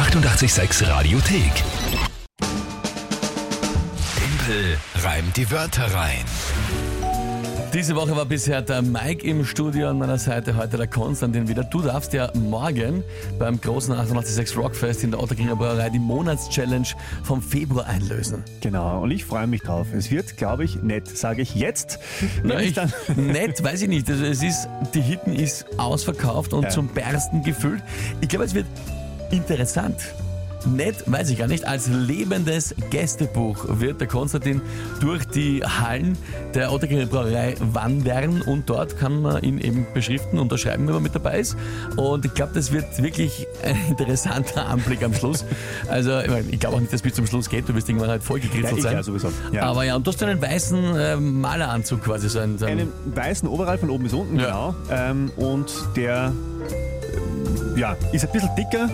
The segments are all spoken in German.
886 Radiothek. Tempel reimt die Wörter rein. Diese Woche war bisher der Mike im Studio an meiner Seite, heute der Konstantin wieder. Du darfst ja morgen beim großen 886 Rockfest in der Otterkringer Brauerei die Monatschallenge vom Februar einlösen. Genau, und ich freue mich drauf. Es wird, glaube ich, nett, sage ich jetzt. Na, ich, dann nett, weiß ich nicht. Also es ist, die Hitten ist ausverkauft und Ja. zum Bersten gefüllt. Ich glaube, es wird interessant. Nett, weiß ich gar nicht. Als lebendes Gästebuch wird der Konstantin durch die Hallen der Otterkringer Brauerei wandern und dort kann man ihn eben beschriften, unterschreiben, wenn man mit dabei ist. Und ich glaube, das wird wirklich ein interessanter Anblick am Schluss. Also, ich, mein, ich glaube auch nicht, dass es bis zum Schluss geht. Du wirst irgendwann halt ja, vollgekritzelt ich sein. ja sowieso. Ja. Aber ja, und du hast einen weißen äh, Maleranzug quasi, so ein, so ein einen weißen Overall von oben bis unten, Ja. genau. Ähm, und der ähm, ja, ist ein bisschen dicker.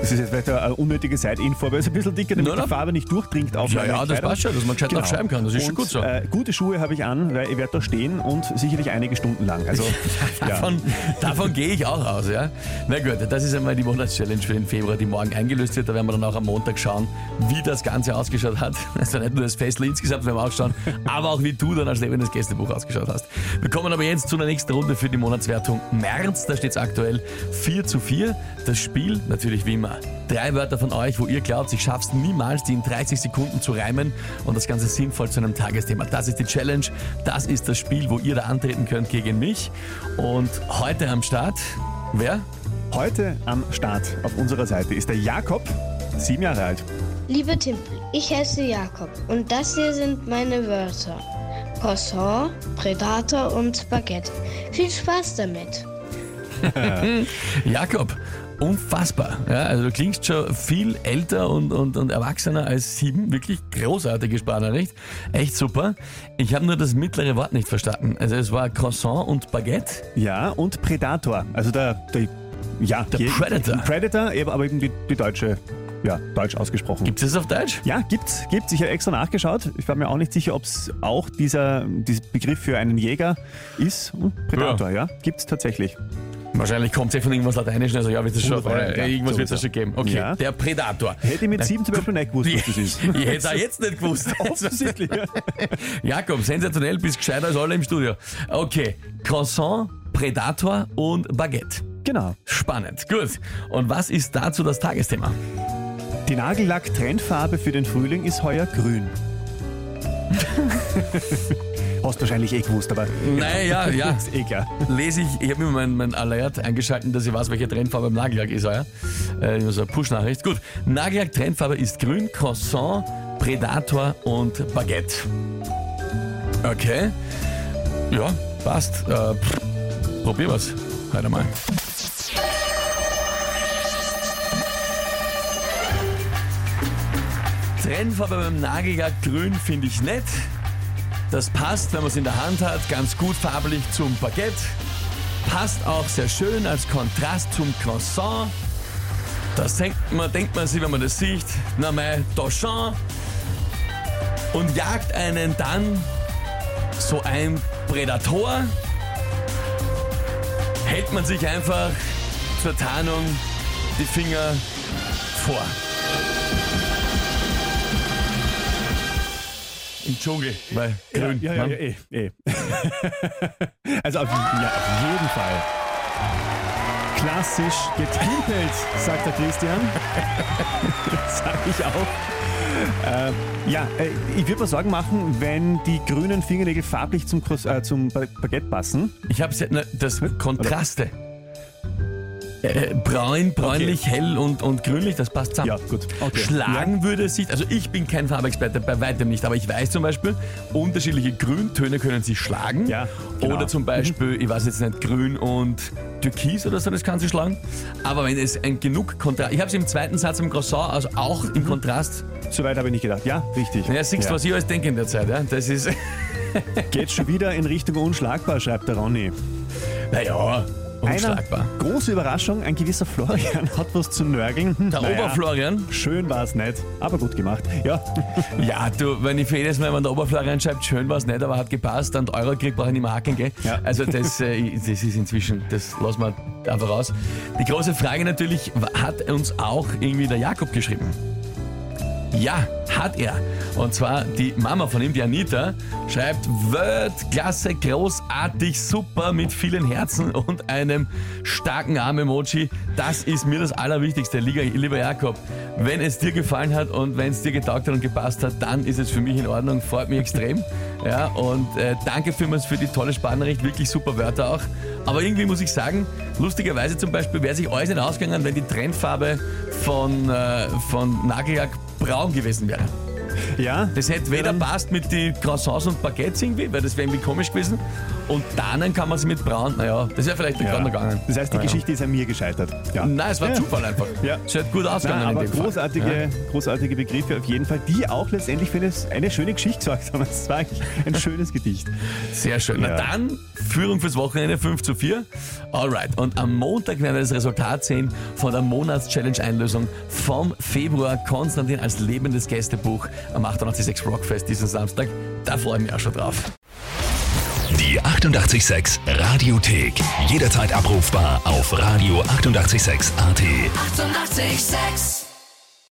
Das ist jetzt vielleicht eine unnötige Side-Info, er ist ein bisschen dicker, damit na. die Farbe nicht durchdringt auf Ja, meine ja, das Kleidung. passt schon, dass man gescheit Genau. nachschreiben kann. Das ist schon und, gut so. Äh, gute Schuhe habe ich an, weil ich werde da stehen und sicherlich einige Stunden lang. Also, ja. Davon, davon gehe ich auch aus, ja. Na gut, das ist einmal die Monatschallenge für den Februar, die morgen eingelöst wird. Da werden wir dann auch am Montag schauen, wie das Ganze ausgeschaut hat. Also nicht nur das Festl insgesamt werden wir auch schauen, aber auch wie du dann als lebendes Gästebuch ausgeschaut hast. Wir kommen aber jetzt zu der nächsten Runde für die Monatswertung März. Da steht es aktuell 4 zu 4. Das Spiel natürlich wie immer. Drei Wörter von euch, wo ihr glaubt, ich schaff's niemals, die in 30 Sekunden zu reimen und das Ganze sinnvoll zu einem Tagesthema. Das ist die Challenge. Das ist das Spiel, wo ihr da antreten könnt gegen mich. Und heute am Start, wer? Heute am Start auf unserer Seite ist der Jakob, sieben Jahre alt. Liebe Timpel, ich heiße Jakob und das hier sind meine Wörter. Croissant, Predator und Baguette. Viel Spaß damit. Jakob. Unfassbar. Ja, also du klingst schon viel älter und, und, und erwachsener als sieben. Wirklich großartige Sprachnachricht. Echt super. Ich habe nur das mittlere Wort nicht verstanden. Also es war Croissant und Baguette. Ja, und Predator. Also der, der ja, Der Predator. Predator, eben, aber eben die, die deutsche, ja, deutsch ausgesprochen. Gibt es das auf Deutsch? Ja, gibt's, gibt's. Ich habe extra nachgeschaut. Ich war mir auch nicht sicher, ob es auch dieser, dieser Begriff für einen Jäger ist. Und Predator, ja, gibt's tatsächlich. Wahrscheinlich kommt es ja von irgendwas Lateinischen. Also ja, wird es schon, Wunderbar, ja, irgendwas wird es schon geben. Okay, Ja. der Predator. Hätte ich mit sieben zum Beispiel nicht gewusst, was das ist. Ich hätte es auch jetzt nicht gewusst. Offensichtlich. ja. Jakob, sensationell, bist gescheiter als alle im Studio. Okay, Croissant, Predator und Baguette. Genau. Spannend, gut. Und was ist dazu das Tagesthema? Die Nagellack-Trendfarbe für den Frühling ist heuer grün. Hast wahrscheinlich eh gewusst, aber Naja, ja, ist eh klar. lese ich, ich habe mir mein, mein Alert eingeschalten, dass ich weiß, welche Trendfarbe im Nagellack ist, ja. Äh, so eine Push-Nachricht. Gut, Nagellack-Trendfarbe ist grün, Croissant, Predator und Baguette. Okay. Ja, passt. Äh, pff, probier was. Heute mal. Trendfarbe beim Nagellack grün finde ich nett. Das passt, wenn man es in der Hand hat, ganz gut farblich zum Baguette. Passt auch sehr schön als Kontrast zum Croissant. Das denkt man, denkt man sich, wenn man das sieht, na mein Dauchant. Und jagt einen dann so ein Predator. Hält man sich einfach zur Tarnung die Finger vor. Im Dschungel, weil grün. Ja, ja, ne? ja, eh, eh. also auf, ja, auf jeden Fall. Klassisch getimpelt, sagt der Christian. Sag ich auch. Äh, ja, ich würde mir Sorgen machen, wenn die grünen Fingernägel farblich zum, äh, zum Ba- Baguette passen. Ich habe ne, das Kontraste. Äh, braun, bräunlich, hell und, und grünlich, das passt zusammen. Ja, gut. Okay. Schlagen würde es sich, also ich bin kein Farbexperte, bei weitem nicht, aber ich weiß zum Beispiel, unterschiedliche Grüntöne können sich schlagen. Ja, genau. Oder zum Beispiel, ich weiß jetzt nicht, grün und türkis oder so, das kann sich schlagen. Aber wenn es ein genug Kontrast, ich habe es im zweiten Satz im Croissant, also auch im Kontrast. Soweit habe ich nicht gedacht. Ja, richtig. Ja, siehst Ja. was ich alles denke in der Zeit, ja? Das ist, Geht schon wieder in Richtung unschlagbar, schreibt der Ronny. naja, unschlagbar. Eine große Überraschung, ein gewisser Florian hat was zu nörgeln. Der naja, Oberflorian, Schön war es nicht, aber gut gemacht. Ja, Ja, du, wenn ich für jedes Mal, wenn der Oberfläche reinschreibt, schön war es nicht, aber hat gepasst und Euro kriegt, brauche ich nicht mehr hacken, gell? Ja. Also das, äh, das ist inzwischen, das lassen wir einfach aus. Die große Frage natürlich, hat uns auch irgendwie der Jakob geschrieben? Ja, hat er. Und zwar die Mama von ihm, die Anita, schreibt Weltklasse, großartig, super mit vielen Herzen und einem starken Arm-Emoji. Das ist mir das Allerwichtigste, lieber Jakob. Wenn es dir gefallen hat und wenn es dir getaugt hat und gepasst hat, dann ist es für mich in Ordnung, freut mich extrem. Ja, und äh, danke vielmals für die tolle Sparnachricht, wirklich super Wörter auch. Aber irgendwie muss ich sagen, lustigerweise zum Beispiel wäre sich alles nicht ausgegangen, wenn die Trendfarbe von, äh, von Nagellack braun gewesen wäre. Ja. Das hätte weder passt mit den Croissants und Baguettes irgendwie, weil das wäre irgendwie komisch gewesen. Und dann kann man sie mit braun, naja, das wäre vielleicht Ja. gegangen. Das heißt, die Naja. Geschichte ist an mir gescheitert. Ja. Nein, es war Ja. Zufall einfach. Ja. Es hat gut ausgegangen Nein, aber großartige, großartige Begriffe auf jeden Fall, die auch letztendlich für eine, eine schöne Geschichte gesorgt haben. Das war eigentlich ein schönes Gedicht. Sehr schön. Na dann, Führung fürs Wochenende 5 zu 4. Alright. Und am Montag werden wir das Resultat sehen von der Monats-Challenge-Einlösung vom Februar. Konstantin als lebendes Gästebuch am 886 Rockfest diesen Samstag. Da freue ich mich auch schon drauf. Die 886 Radiothek. Jederzeit abrufbar auf radio886.at. 886! 886